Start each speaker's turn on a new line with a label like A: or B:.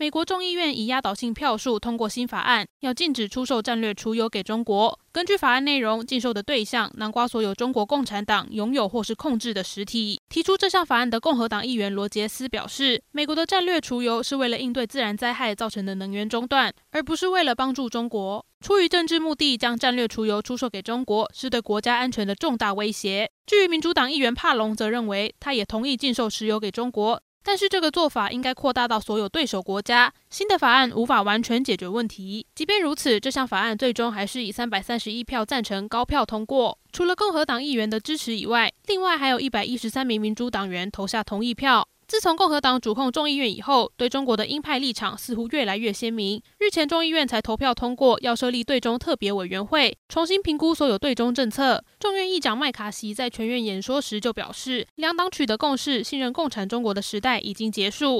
A: 美国众议院以压倒性票数通过新法案，要禁止出售战略储油给中国。根据法案内容，禁售的对象囊括所有中国共产党拥有或是控制的实体。提出这项法案的共和党议员罗杰斯表示，美国的战略储油是为了应对自然灾害造成的能源中断，而不是为了帮助中国。出于政治目的，将战略储油出售给中国，是对国家安全的重大威胁。至于民主党议员帕隆则认为，他也同意禁售石油给中国。但是这个做法应该扩大到所有对手国家。新的法案无法完全解决问题。即便如此，这项法案最终还是以三百三十一票赞成高票通过。除了共和党议员的支持以外，另外还有一百一十三名民主党员投下同意票。自从共和党主控众议院以后，对中国的鹰派立场似乎越来越鲜明。日前，众议院才投票通过要设立对中特别委员会，重新评估所有对中政策。众院议长麦卡锡在全院演说时就表示，两党取得共识，信任共产中国的时代已经结束。